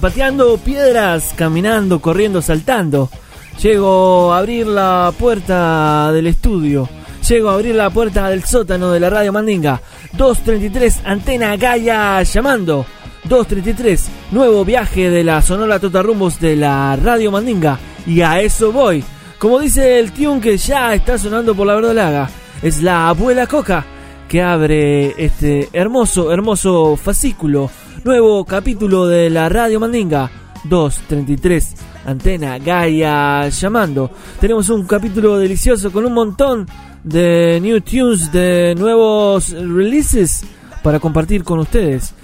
Pateando piedras, caminando, corriendo, saltando. Llego a abrir la puerta del estudio. Llego a abrir la puerta del sótano de la radio Mandinga. 233 Antena Gaia llamando. 233 Nuevo viaje de la Sonora Totarrumbos de la radio Mandinga. Y a eso voy. Como dice el tune que ya está sonando por la verdolaga. Es la abuela Coca que abre este hermoso, hermoso fascículo, nuevo capítulo de la Radio Mandinga 233, Antena Gaia llamando. Tenemos un capítulo delicioso con un montón de new tunes, de nuevos releases para compartir con ustedes.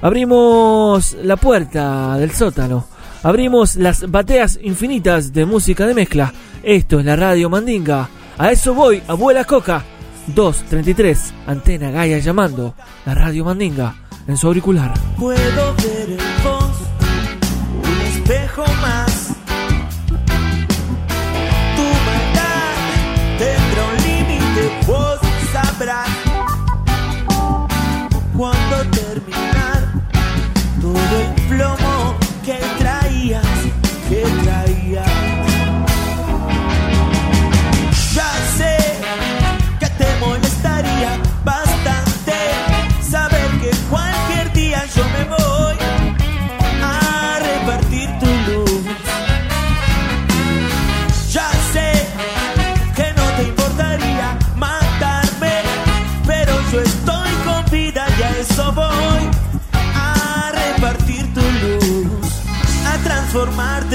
Abrimos la puerta del sótano. Abrimos las bateas infinitas de música de mezcla. Esto es la Radio Mandinga. A eso voy, abuela Coca. 233, Antena Gaia llamando. La Radio Mandinga en su auricular. Puedo ver en vos un espejo más. Tu maldad tendrá un límite, vos sabrás cuando terminar todo el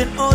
transformarte en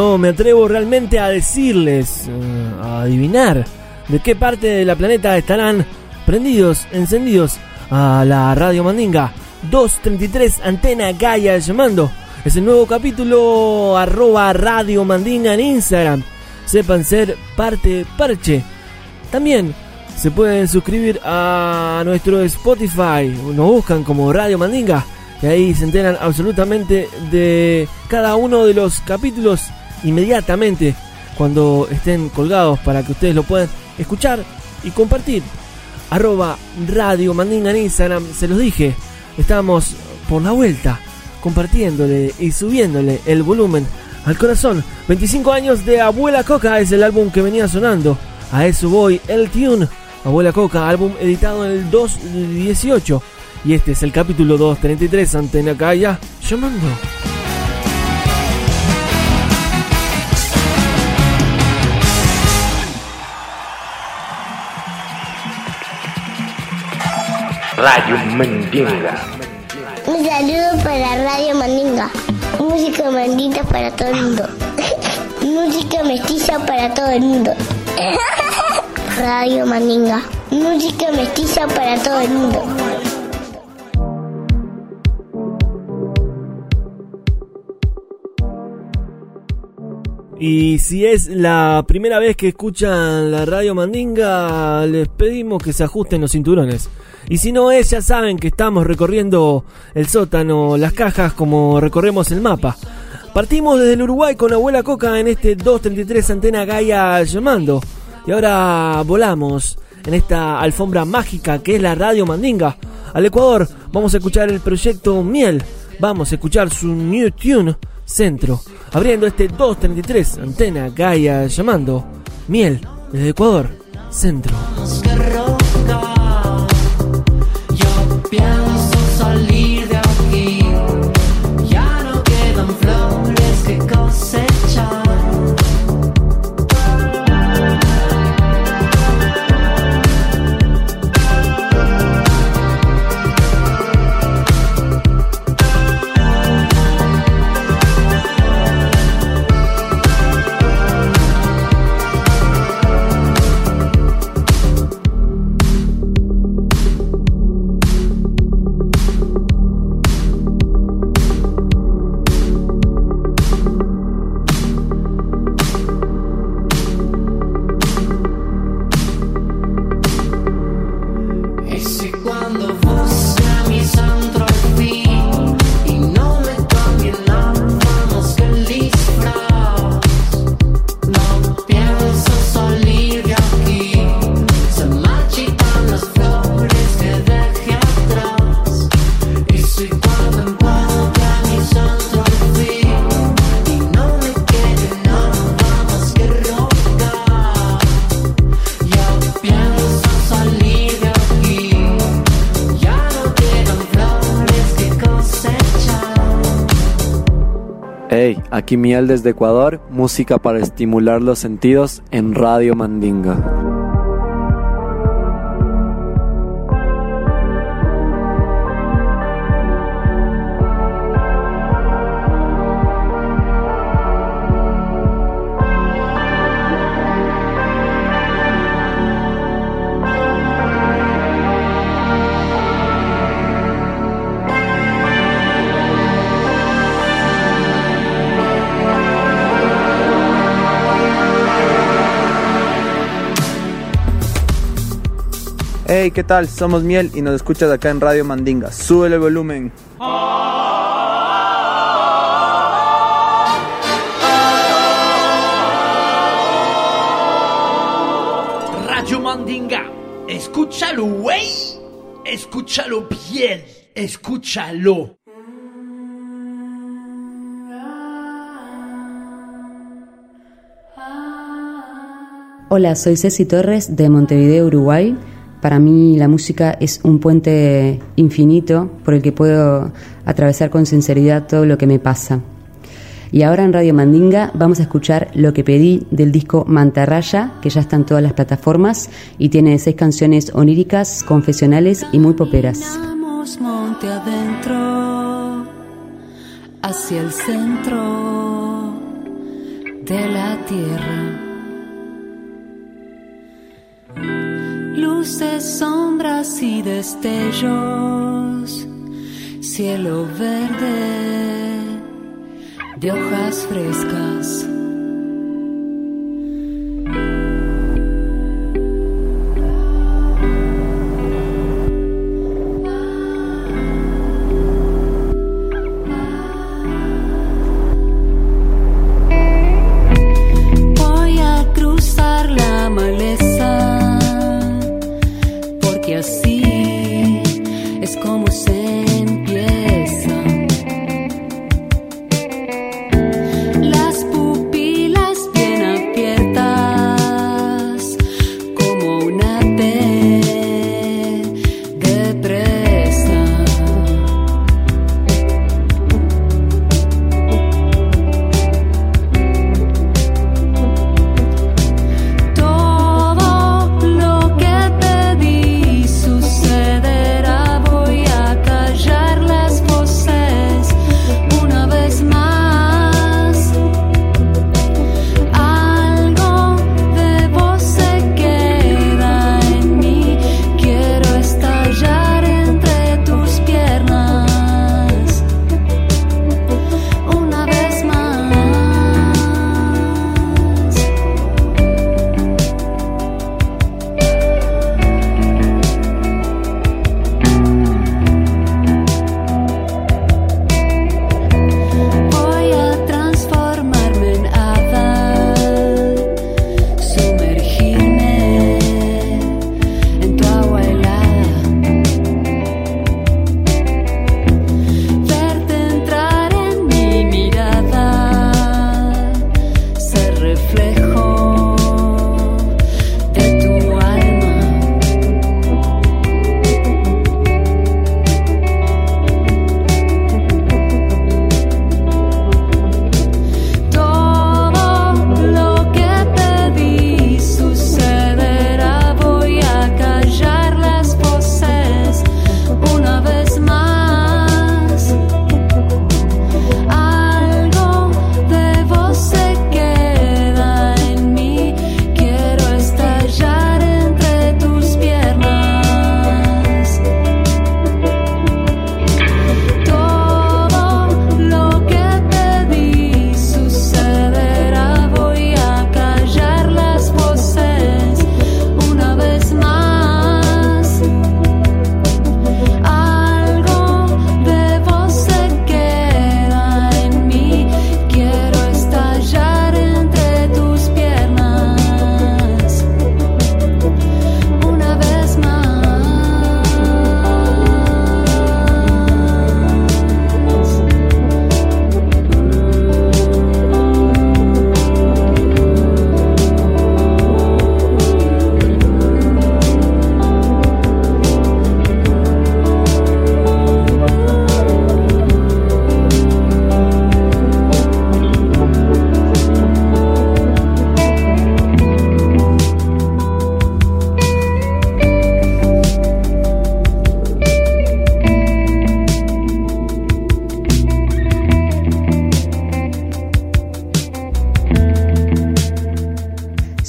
no me atrevo realmente a decirles, eh, a adivinar de qué parte de la planeta estarán prendidos, encendidos a la Radio Mandinga. 233 Antena Gaia llamando. Es el nuevo capítulo arroba Radio Mandinga en Instagram. Sepan ser parte parche. También se pueden suscribir a nuestro Spotify. Nos buscan como Radio Mandinga. Y ahí se enteran absolutamente de cada uno de los capítulos inmediatamente cuando estén colgados para que ustedes lo puedan escuchar y compartir. Arroba Radio Mandinga en Instagram, se los dije. Estamos por la vuelta, compartiéndole y subiéndole el volumen al corazón. 25 años de Abuela Coca es el álbum que venía sonando. A eso voy, el tune. Abuela Coca, álbum editado en el 2018. Y este es el capítulo 233, Antena Calla, llamando. Radio Mandinga. Un saludo para Radio Mandinga. Música mandita para todo el mundo. Música mestiza para todo el mundo. Radio Mandinga. Música mestiza para todo el mundo. Y si es la primera vez que escuchan la radio Mandinga, les pedimos que se ajusten los cinturones. Y si no es, ya saben que estamos recorriendo el sótano, las cajas, como recorremos el mapa. Partimos desde el Uruguay con Abuela Coca en este 233 Antena Gaia llamando. Y ahora volamos en esta alfombra mágica que es la radio Mandinga. Al Ecuador vamos a escuchar el proyecto Miel. Vamos a escuchar su new tune Centro. Abriendo este 233 Antena Gaia llamando Miel desde Ecuador Centro. Hey, aquí Miel desde Ecuador, música para estimular los sentidos en Radio Mandinga. Hey, ¿qué tal? Somos Miel y nos escuchas acá en Radio Mandinga. Sube el volumen. Radio Mandinga. Escúchalo, güey. Escúchalo bien. Escúchalo. Hola, soy Ceci Torres de Montevideo, Uruguay. Para mí la música es un puente infinito por el que puedo atravesar con sinceridad todo lo que me pasa. Y ahora en Radio Mandinga vamos a escuchar lo que pedí del disco Mantarraya, que ya está en todas las plataformas y tiene seis canciones oníricas, confesionales y muy poperas. Monte adentro, hacia el centro. de la tierra. Luces, sombras y destellos, cielo verde de hojas frescas.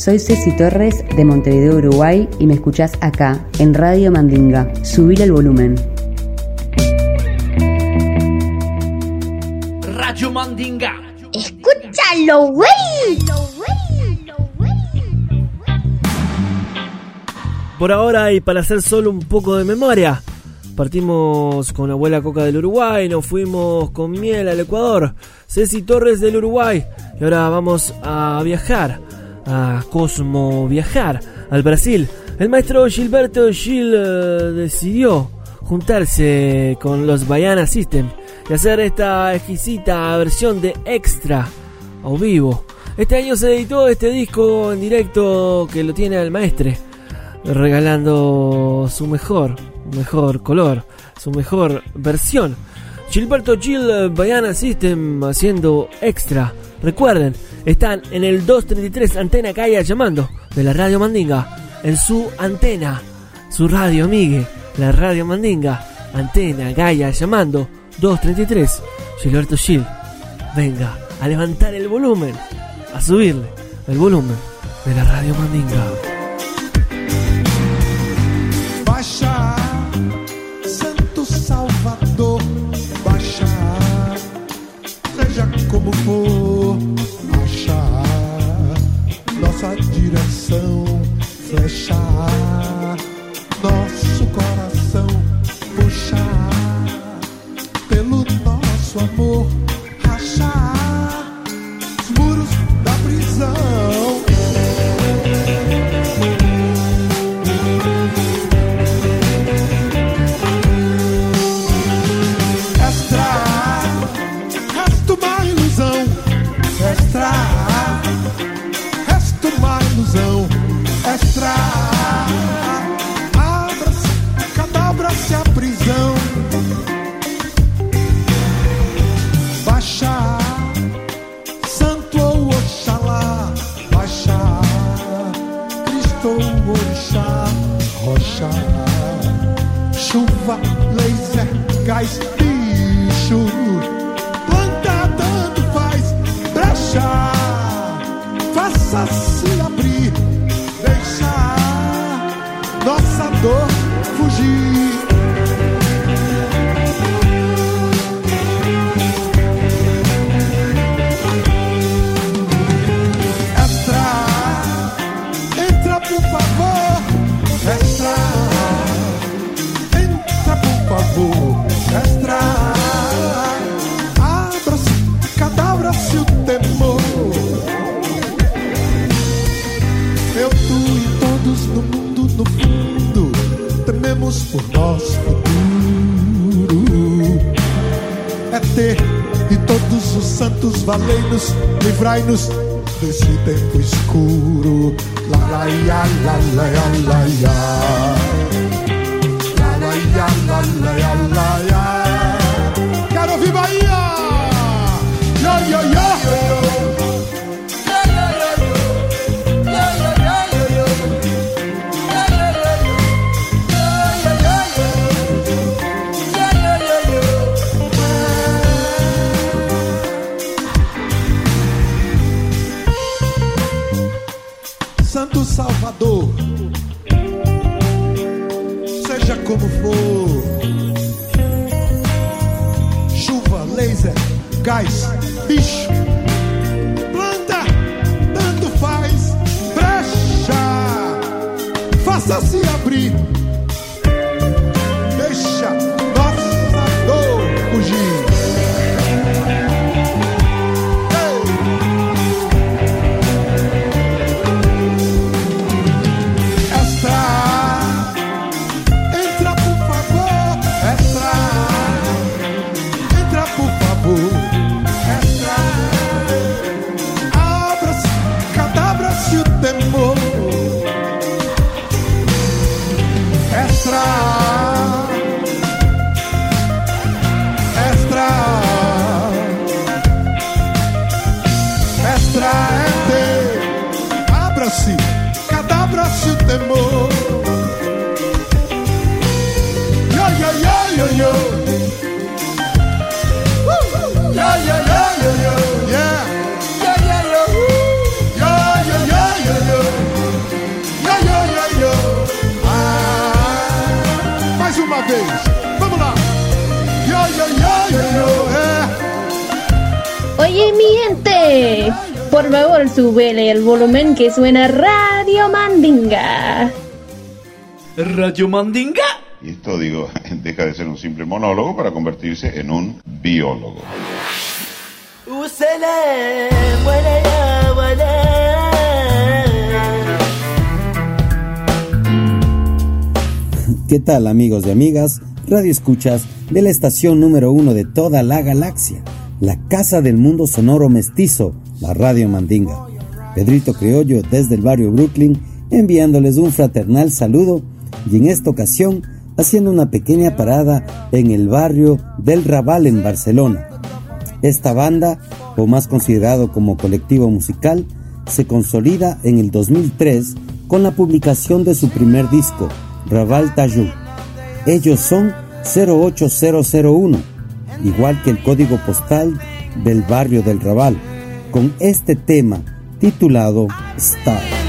Soy Ceci Torres de Montevideo, Uruguay y me escuchás acá en Radio Mandinga. Subir el volumen. Radio Mandinga. Escúchalo, güey. Por ahora y para hacer solo un poco de memoria, partimos con Abuela Coca del Uruguay, nos fuimos con miel al Ecuador, Ceci Torres del Uruguay y ahora vamos a viajar, a Cosmo viajar al Brasil. El maestro Gilberto Gil eh, decidió juntarse con los Baiana System y hacer esta exquisita versión de Extra a vivo. Este año se editó este disco en directo que lo tiene el maestre regalando su mejor, mejor color, su mejor versión. Gilberto Gil Baiana System haciendo extra. Recuerden, están en el 233 Antena Calla llamando de la Radio Mandinga. En su antena, su radio amigue, la Radio Mandinga. Antena Gaia llamando 233 Gilberto Gil. Venga a levantar el volumen. a subirle el volumen de la radio Mandinga. Por nosso futuro. É ter e todos os santos valei-nos, livrai-nos desse tempo escuro. La la ya, la la ya, la ya. La la ya, la la ya, la ya. Quero ouvir Bahia! Ya, ya, ya! Bicho, planta, tanto faz, brecha, faça-se abrir, Por favor, súbele el volumen que suena Radio Mandinga. ¿Radio Mandinga? Y esto, digo, deja de ser un simple monólogo para convertirse en un biólogo. ¿Qué tal, amigos y amigas? Radio Escuchas de la estación número uno de toda la galaxia la casa del mundo sonoro mestizo, la Radio Mandinga. Pedrito Criollo desde el barrio Brooklyn enviándoles un fraternal saludo y en esta ocasión haciendo una pequeña parada en el barrio del Raval en Barcelona. Esta banda, o más considerado como colectivo musical, se consolida en el 2003 con la publicación de su primer disco, Raval Tayou. Ellos son 08001, igual que el código postal del barrio del Raval, con este tema titulado Star.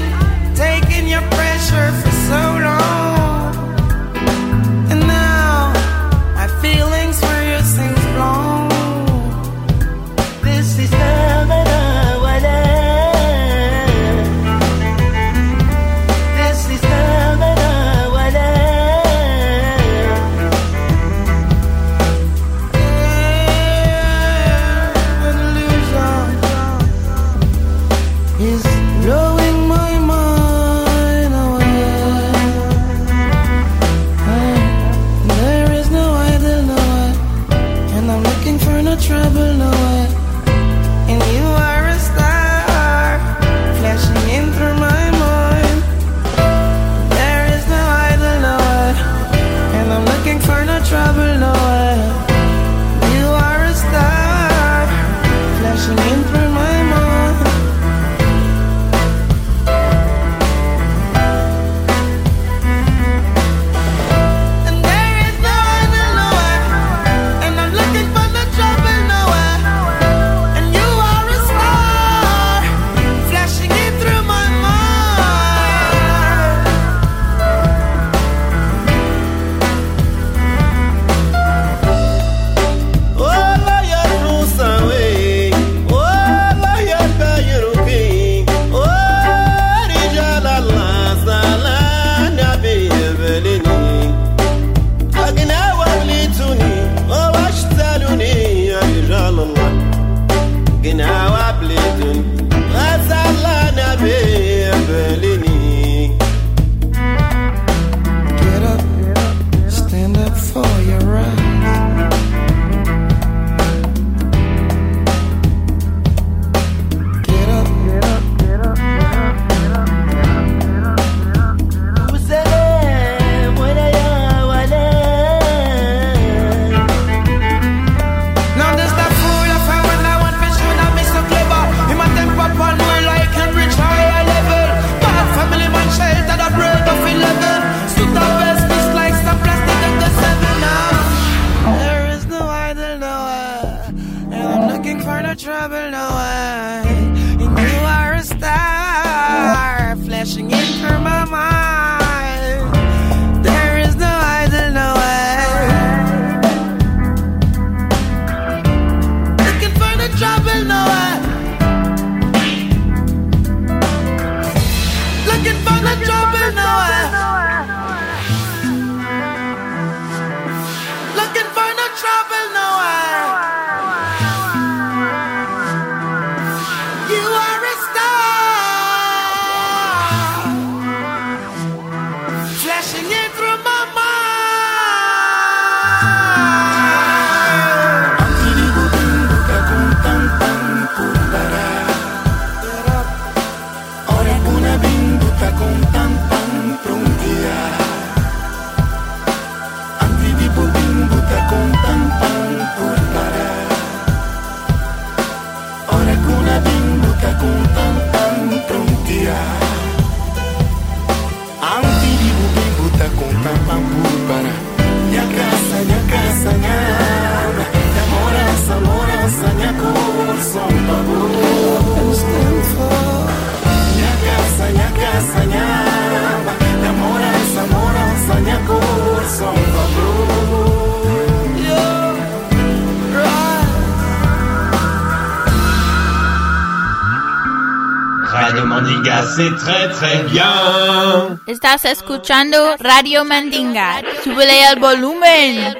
Radio Mandinga, c'est très très bien. Estás escuchando Radio Mandinga. Súbele al volumen.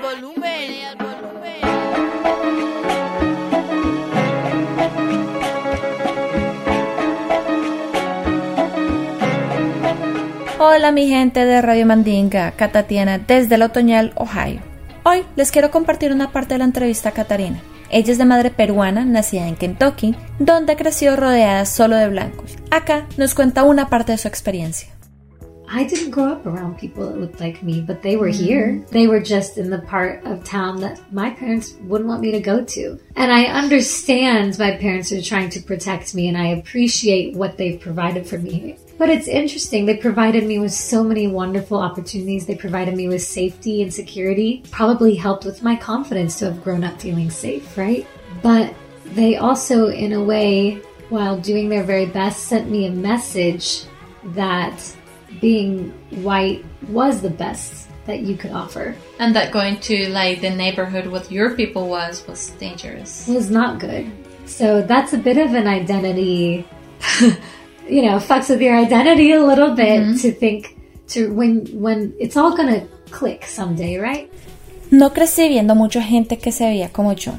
Hola mi gente de Radio Mandinga, Catatiana desde el Otoñal, Ohio. Hoy les quiero compartir una parte de la entrevista a Catarina. Ella es de madre peruana, nacida en Kentucky, donde creció rodeada solo de blancos. Acá nos cuenta una parte de su experiencia. I didn't grow up around people that looked like me, but they were here. Mm-hmm. They were just in the part of town that my parents wouldn't want me to go to. And I understand my parents are trying to protect me and I appreciate what they've provided for me but it's interesting. They provided me with so many wonderful opportunities. They provided me with safety and security. Probably helped with my confidence to have grown up feeling safe, right? But they also, in a way, while doing their very best, sent me a message that being white was the best that you could offer. And that going to like the neighborhood with your people was was dangerous. It was not good. So that's a bit of an identity you know, fucks with your identity a little bit to think to when when it's all gonna click someday, right? No crecí viendo mucha gente que se veía como yo,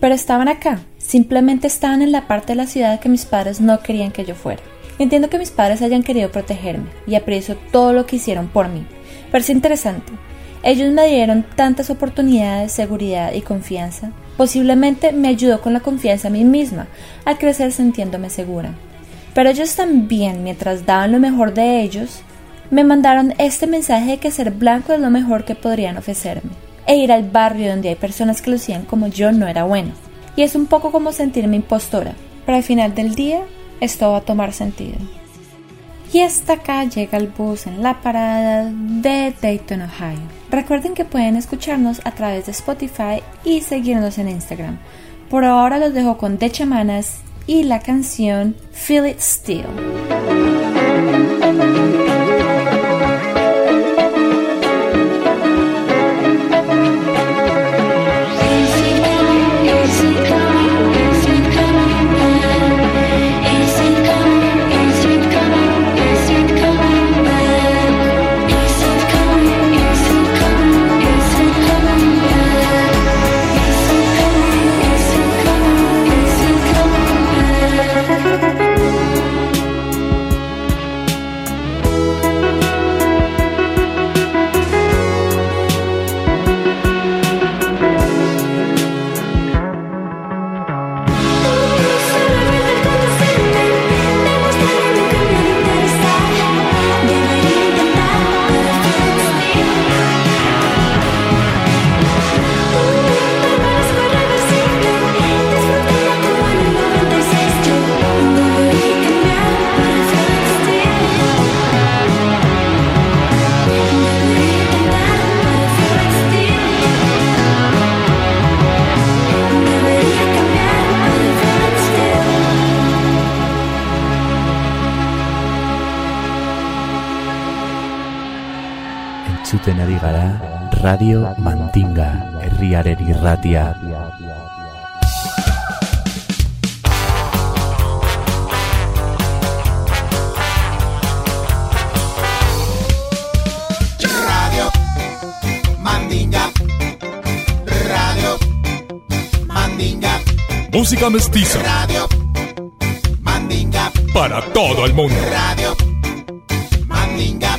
pero estaban acá. Simplemente estaban en la parte de la ciudad que mis padres no querían que yo fuera. Entiendo que mis padres hayan querido protegerme y aprecio todo lo que hicieron por mí. Pero es interesante. Ellos me dieron tantas oportunidades, seguridad y confianza. Posiblemente me ayudó con la confianza a mí misma, al crecer sintiéndome segura. Pero ellos también, mientras daban lo mejor de ellos, me mandaron este mensaje de que ser blanco es lo mejor que podrían ofrecerme. E ir al barrio donde hay personas que lucían como yo no era bueno. Y es un poco como sentirme impostora. Pero al final del día, esto va a tomar sentido. Y hasta acá llega el bus en la parada de Dayton, Ohio. Recuerden que pueden escucharnos a través de Spotify y seguirnos en Instagram. Por ahora los dejo con The Chamanas y la canción Feel It Still. Entzuten ari gara Radio Mandinga herriaren irratia. Radio Mandinga. Radio Mandinga. Música mestiza Radio Mandinga. para todo el mundo. Radio.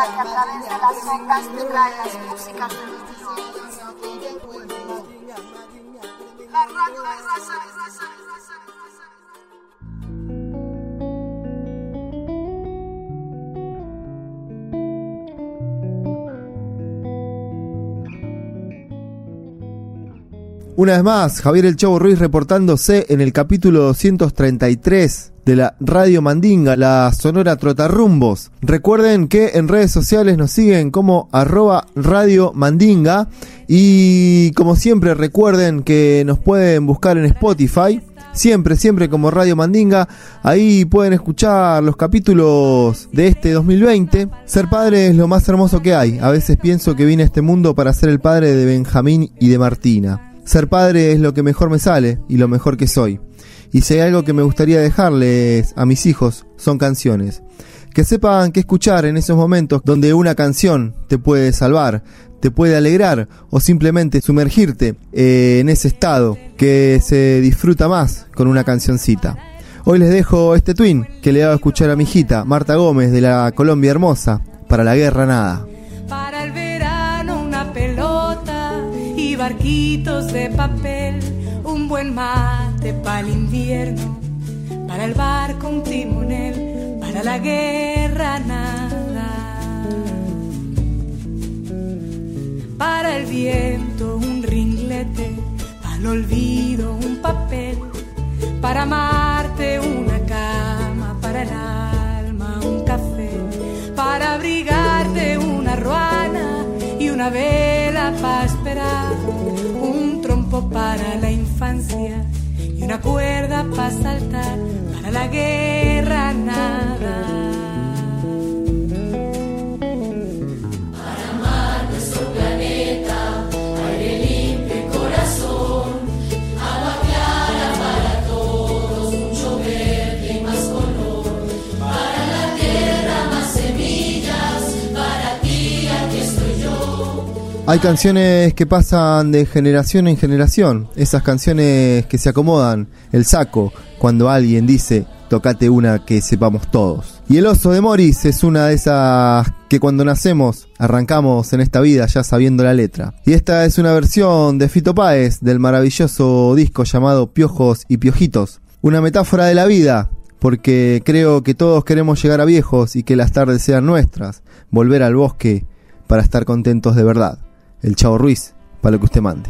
para que a través de las ondas tenga las músicas de los. La radio es Una vez más, Javier El Chavo Ruiz reportándose en el capítulo 233 de la Radio Mandinga, la Sonora Trotarrumbos. Recuerden que en redes sociales nos siguen como arroba Radio Mandinga y como siempre recuerden que nos pueden buscar en Spotify. Siempre, siempre como Radio Mandinga. Ahí pueden escuchar los capítulos de este 2020. Ser padre es lo más hermoso que hay. A veces pienso que vine a este mundo para ser el padre de Benjamín y de Martina. Ser padre es lo que mejor me sale y lo mejor que soy. Y si hay algo que me gustaría dejarles a mis hijos, son canciones. Que sepan qué escuchar en esos momentos donde una canción te puede salvar, te puede alegrar o simplemente sumergirte en ese estado que se disfruta más con una cancioncita. Hoy les dejo este twin que le hago escuchar a mi hijita, Marta Gómez de la Colombia Hermosa, para la guerra nada. Barquitos de papel, un buen mate para el invierno, para el barco un timonel, para la guerra nada. Para el viento un ringlete, para olvido un papel, para amarte una cama, para el alma un café, para abrigarte una ruana una vela para esperar, un trompo para la infancia y una cuerda para saltar, para la guerra nada. Hay canciones que pasan de generación en generación, esas canciones que se acomodan el saco cuando alguien dice tocate una que sepamos todos. Y el oso de Morris es una de esas que cuando nacemos arrancamos en esta vida ya sabiendo la letra. Y esta es una versión de Fito Páez del maravilloso disco llamado Piojos y Piojitos. Una metáfora de la vida, porque creo que todos queremos llegar a viejos y que las tardes sean nuestras, volver al bosque para estar contentos de verdad. El Chavo Ruiz, para lo que usted mande.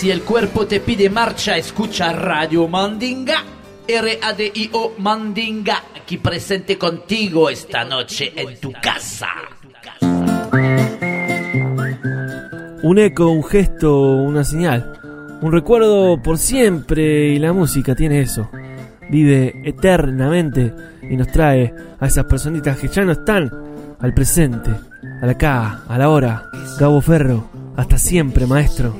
Si el cuerpo te pide marcha, escucha Radio Mandinga. R-A-D-I-O Mandinga, aquí presente contigo esta noche en tu casa. Un eco, un gesto, una señal. Un recuerdo por siempre y la música tiene eso. Vive eternamente y nos trae a esas personitas que ya no están al presente, al acá, a la hora. Gabo Ferro, hasta siempre, maestro.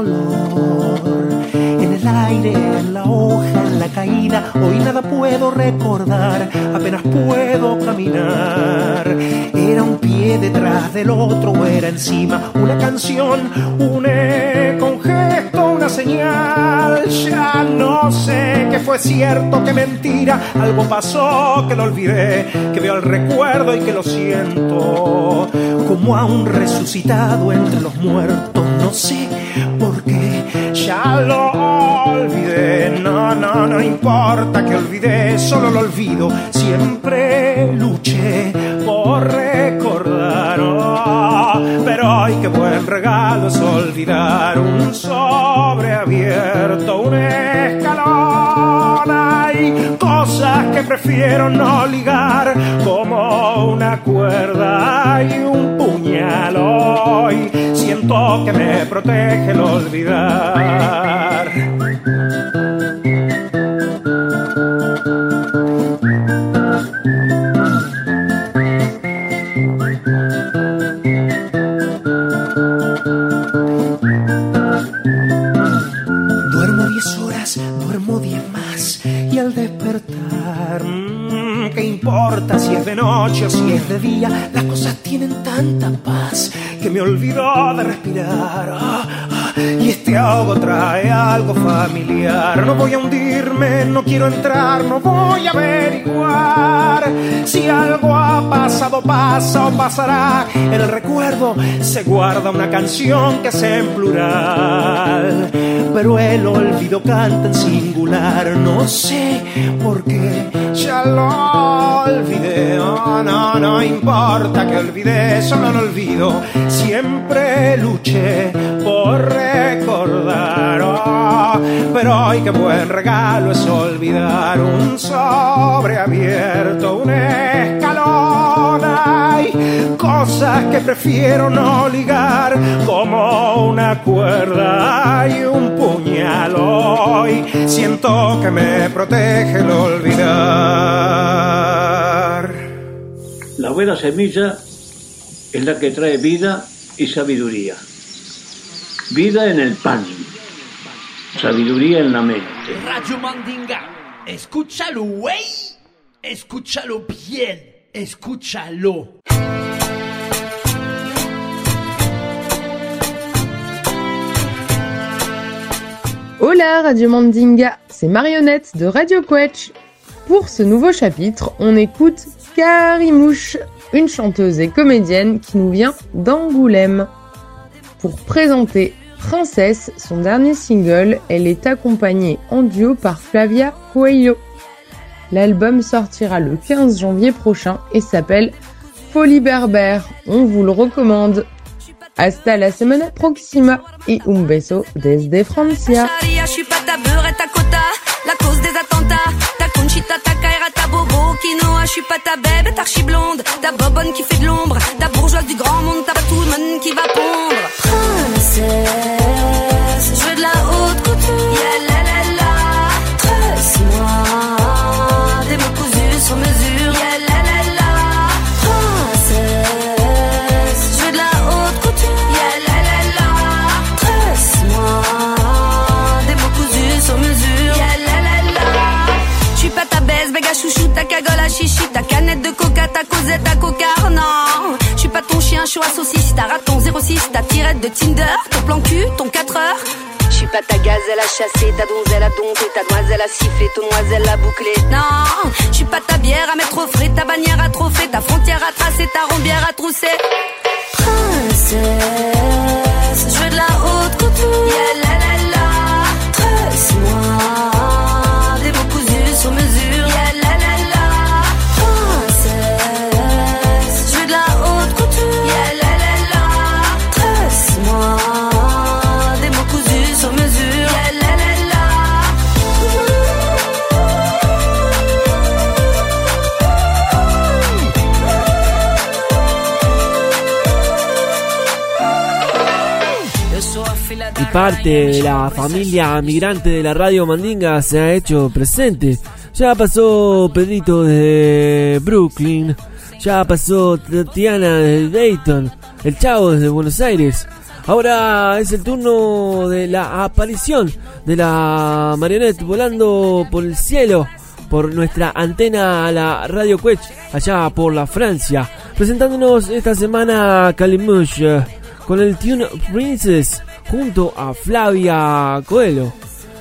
En el aire, en la hoja, en la caída. Hoy nada puedo recordar, apenas puedo caminar. Era un pie detrás del otro, era encima una canción, un eco, un gesto, una señal. Ya no sé qué fue cierto, qué mentira. Algo pasó que lo olvidé, que veo el recuerdo y que lo siento. Como a un resucitado entre los muertos, no sé por qué. Ya lo olvidé, no, no, no importa que olvidé, solo lo olvido. Siempre luché por recordar. pero hoy qué buen regalo es olvidar un sobre abierto, un escalón. Hay cosas que prefiero no ligar, como una cuerda y un puñal. Hoy que me protege el olvidar. Duermo 10 horas, duermo 10 más y al despertar, mm, ¿qué importa si es de noche o si es de día? Las cosas tienen tanta paz olvido de respirar. Y este ahogo trae algo familiar. No voy a hundirme, no quiero entrar, no voy a averiguar si algo ha pasado, pasa o pasará. En el recuerdo se guarda una canción que es en plural, pero el olvido canta en singular. No sé por qué ya lo olvidé. Oh, no, no importa que olvidé, solo lo olvido. Siempre luché por recordar. pero hoy qué buen regalo es olvidar un sobre abierto, un escalón. Hay cosas que prefiero no ligar, como una cuerda y un puñal. Hoy siento que me protege el olvidar. La buena semilla es la que trae vida y sabiduría. Vida en el pan, sabiduría en la mente. Radio Mandinga, escúchalo, güey. Escúchalo bien, escúchalo. Hola Radio Mandinga, c'est Marionnette de Radio Quetch. Pour ce nouveau chapitre, on écoute Carimouche, une chanteuse et comédienne qui nous vient d'Angoulême. Pour présenter Princesse, son dernier single, elle est accompagnée en duo par Flavia Coelho. L'album sortira le 15 janvier prochain et s'appelle Folie Berbère. On vous le recommande. Hasta la semana próxima y un beso desde Francia. Quinoa, je suis pas ta bébé, ta blonde, ta bobonne qui fait de l'ombre, ta bourgeoise du grand monde, ta Batwoman qui va pondre. Princesse, je veux de la haute couture. Chaud à saucisse, ta raton 06, ta tirette de Tinder, ton plan cul, ton 4 heures. Je suis pas ta gazelle à chasser, ta donzelle à dompter, ta demoiselle à siffler, ton noiselle à boucler. Non, je suis pas ta bière à mettre au frais, ta bannière à trophée, ta frontière à tracer, ta rombière à trousser. Princesse, je veux de la haute couture. Yeah, parte de la familia migrante de la radio Mandinga se ha hecho presente. Ya pasó Pedrito desde Brooklyn, ya pasó Tatiana desde Dayton, el Chavo desde Buenos Aires. Ahora es el turno de la aparición de la marionette volando por el cielo por nuestra antena a la Radio Quech allá por la Francia, presentándonos esta semana Calimush eh, con el tune Princess junto a Flavia Coelho,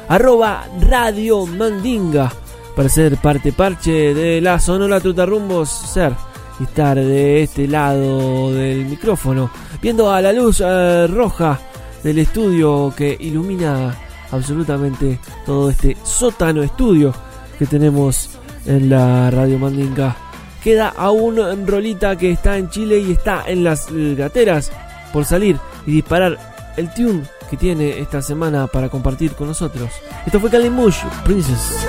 arroba Radio Mandinga, para ser parte parche de la Sonora Trutarrumbos, ser y estar de este lado del micrófono, viendo a la luz eh, roja del estudio que ilumina absolutamente todo este sótano estudio que tenemos en la Radio Mandinga. Queda aún Rolita que está en Chile y está en las gateras por salir y disparar el tune que tiene esta semana para compartir con nosotros. Esto fue Kalimush, Princess.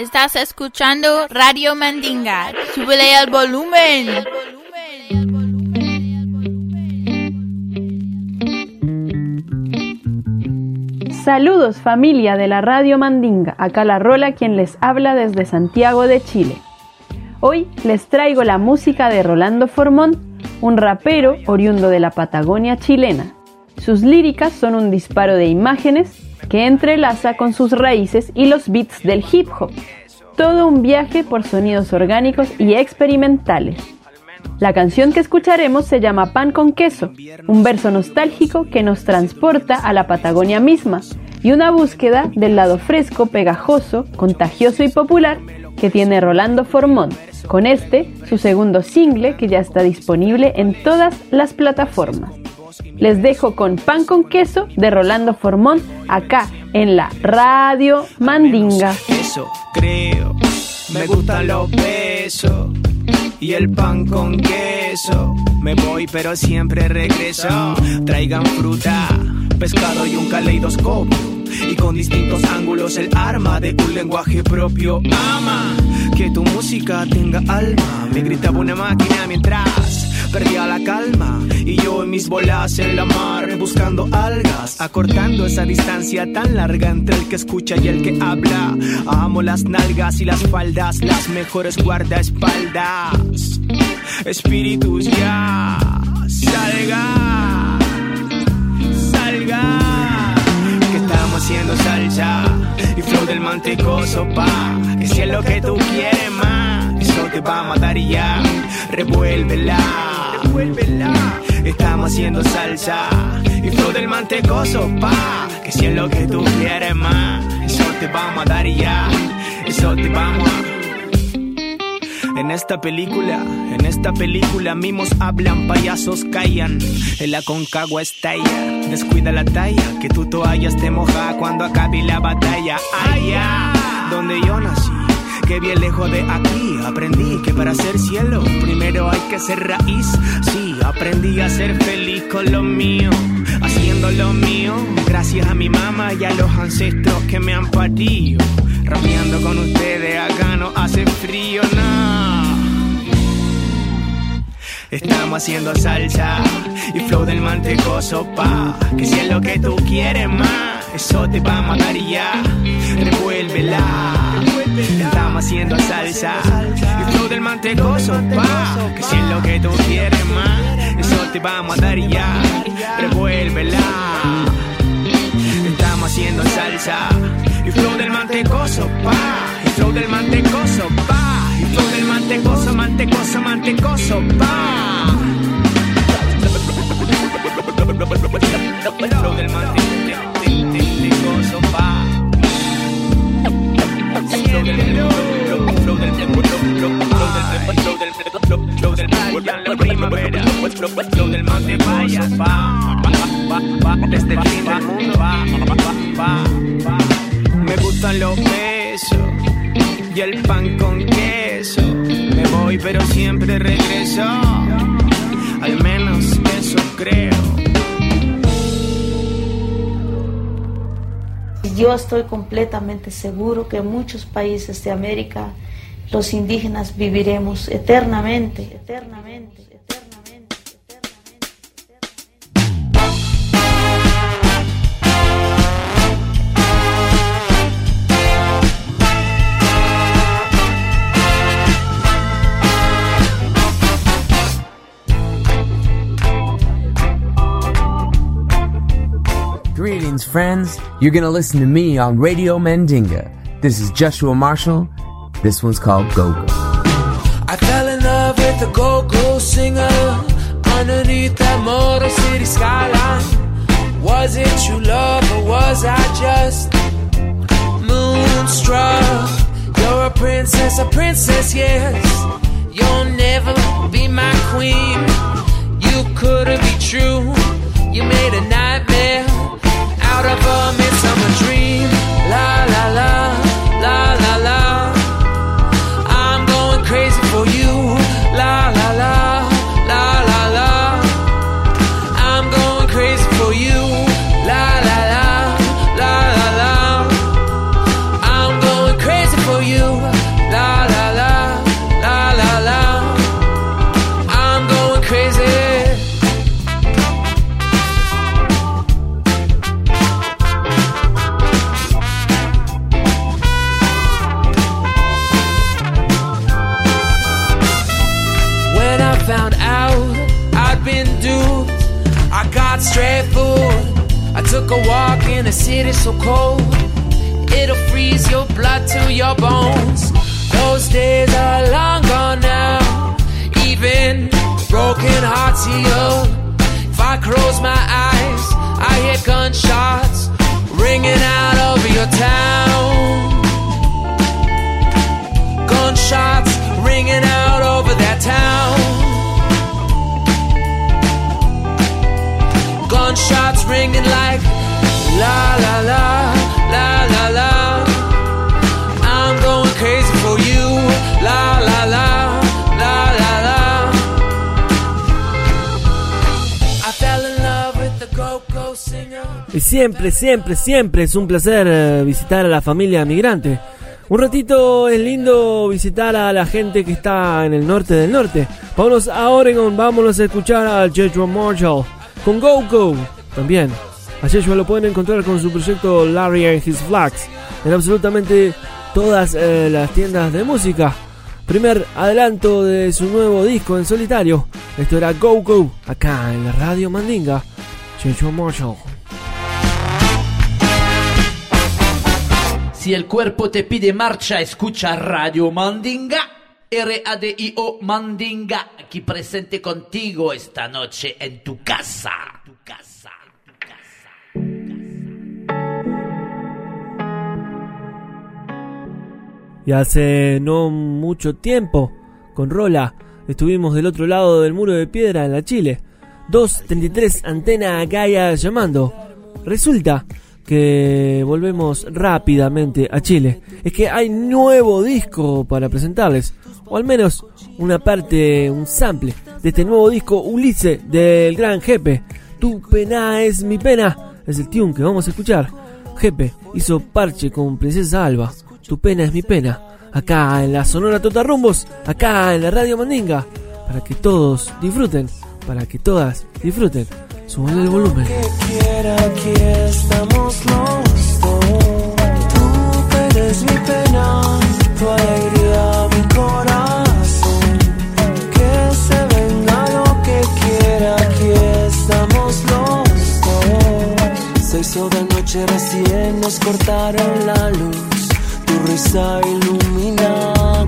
Estás escuchando Radio Mandinga. Súbele al volumen. Saludos familia de la Radio Mandinga, acá la Rola quien les habla desde Santiago de Chile. Hoy les traigo la música de Rolando Formón, un rapero oriundo de la Patagonia chilena. Sus líricas son un disparo de imágenes que entrelaza con sus raíces y los beats del hip hop. Todo un viaje por sonidos orgánicos y experimentales. La canción que escucharemos se llama Pan con queso, un verso nostálgico que nos transporta a la Patagonia misma y una búsqueda del lado fresco, pegajoso, contagioso y popular que tiene Rolando Formón, con este, su segundo single que ya está disponible en todas las plataformas. Les dejo con Pan con queso de Rolando Formón acá en la Radio Mandinga. Eso creo, me gustan los besos y el pan con queso. Me voy pero siempre regreso. Traigan fruta, pescado y un caleidoscopio. Y con distintos ángulos el arma de un lenguaje propio. Ama que tu música tenga alma. Me gritaba una máquina mientras perdía la calma. Y yo en mis bolas en la mar buscando algas, acortando esa distancia tan larga entre el que escucha y el que habla. Amo las nalgas y las faldas, las mejores guardaespaldas. Espíritus ya, salga, salga. Que estamos haciendo salsa y flow del mantecoso, pa. Que si es lo que tú quieres más, eso te va a matar y ya. Revuélvela, revuélvela. Estamos haciendo salsa y flow del mantecoso, pa. Que si es lo que tú quieres más, eso te vamos a dar ya. Eso te vamos a. En esta película, en esta película, mimos hablan, payasos callan. En la concagua estalla, descuida la talla, que tu toalla te moja cuando acabe la batalla. Allá, donde yo nací, que bien lejos de aquí, aprendí que para ser cielo, primero hay que ser raíz. Sí, aprendí a ser feliz con lo mío, haciendo lo mío, gracias a mi mamá y a los ancestros que me han parido. Rapeando con ustedes acá no hace frío, no. Estamos haciendo salsa y flow del mantecoso, pa. Que si es lo que tú quieres más, eso te va a matar ya. Revuélvela. Estamos haciendo salsa y flow del mantecoso, pa. Que si es lo que tú quieres más, eso te va a y ya. Revuélvela. Estamos haciendo salsa y flow del mantecoso, pa. Y flow del mantecoso, pa. Y flow del mantecoso, mantecoso, mantecoso, pa. Pero siempre regreso al menos eso creo yo estoy completamente seguro que en muchos países de América los indígenas viviremos eternamente, eternamente. Friends. You're gonna listen to me on Radio Mandinga. This is Joshua Marshall. This one's called Go Go. I fell in love with a go-go singer underneath that Motor City skyline. Was it true love or was I just moonstruck? You're a princess, a princess, yes. You'll never be my queen. You couldn't be true. You made a nightmare out of a midsummer dream. La la la, siempre, siempre, es un placer eh, visitar a la familia migrante. Un ratito es lindo visitar a la gente que está en el norte del norte. Vámonos a Oregon, vámonos a escuchar a Joshua Marshall con Go Go. También, a Joshua lo pueden encontrar con su proyecto Larry and His Flags en absolutamente todas eh, las tiendas de música. Primer adelanto de su nuevo disco en solitario. Esto era Go Go, acá en la radio Mandinga. Joshua Marshall. Si el cuerpo te pide marcha, escucha Radio Mandinga. R-A-D-I-O Mandinga, aquí presente contigo esta noche en tu casa. Tu casa. Y hace no mucho tiempo, con Rola, estuvimos del otro lado del muro de piedra en la Chile. 233 Antena Gaia llamando. Resulta que volvemos rápidamente a Chile. Es que hay nuevo disco para presentarles. O al menos una parte, un sample de este nuevo disco Ulises del gran Jepe. Tu pena es mi pena. Es el tune que vamos a escuchar. Jepe hizo parche con Princesa Alba. Tu pena es mi pena. Acá en la Sonora Totarrumbos. Acá en la Radio Mandinga. Para que todos disfruten. Para que todas disfruten. Suban el volumen. quiera, aquí estamos los dos. Tu pena es mi pena, tu alegría mi corazón. Que se venga lo que quiera, aquí estamos los dos. Se hizo de noche recién, nos cortaron la luz. Tu risa ilumina,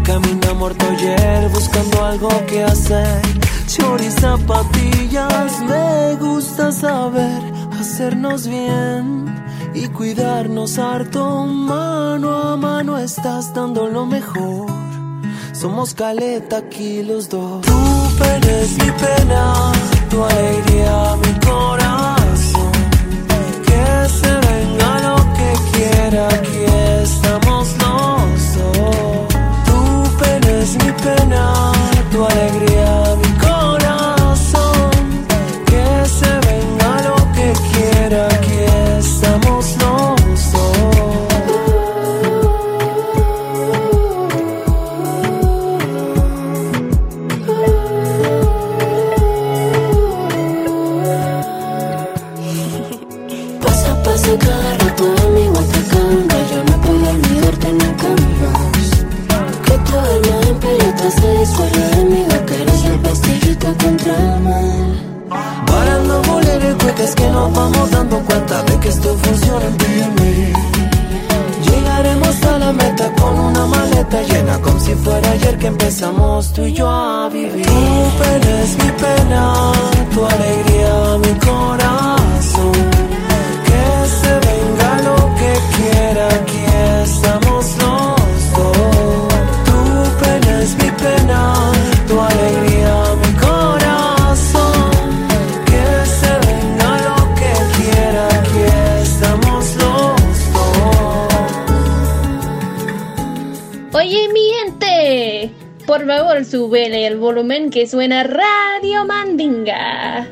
camina muerto ayer buscando algo que hacer. Chori zapatillas, me gusta saber hacernos bien y cuidarnos harto. Mano a mano estás dando lo mejor. Somos caleta aquí los dos. Tu pena mi pena, tu alegría mi corazón. Que se venga lo que quiera, aquí estamos es mi pena, tu alegría suena Radio Mandinga.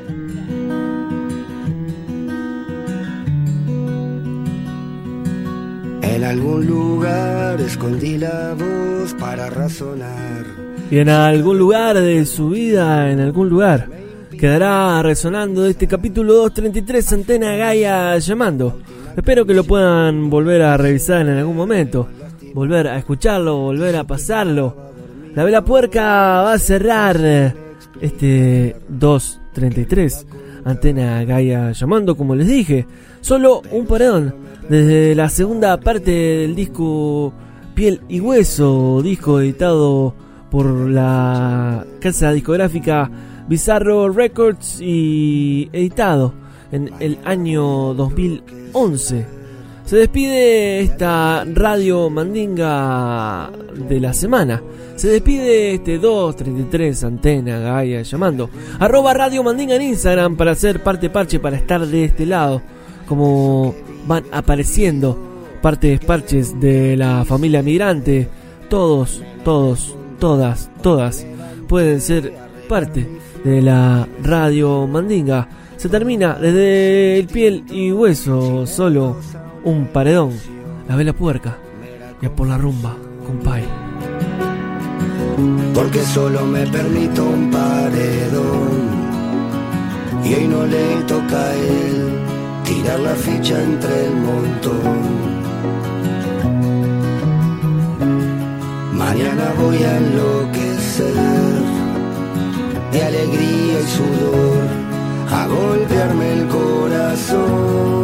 En algún lugar escondí la voz para razonar. Y en algún lugar de su vida, en algún lugar, quedará resonando este capítulo 233 Antena Gaia llamando. Espero que lo puedan volver a revisar en algún momento, volver a escucharlo, volver a pasarlo. La vela puerca va a cerrar eh, este 233 Antena Gaia llamando, como les dije. Solo un paredón desde la segunda parte del disco Piel y Hueso, disco editado por la casa discográfica Bizarro Records y editado en el año 2011. Se despide esta radio mandinga de la semana. Se despide este 233 Antena Gaia llamando. Arroba Radio Mandinga en Instagram para ser parte parche, para estar de este lado. Como van apareciendo partes parches de la familia migrante. Todos, todos, todas, todas pueden ser parte de la radio Mandinga. Se termina desde el piel y hueso, solo un paredón, la vela puerca y a por la rumba, compay. Porque solo me permito un paredón. Y hoy no le toca a él tirar la ficha entre el montón. Mañana voy a enloquecer de alegría y sudor, a golpearme el corazón.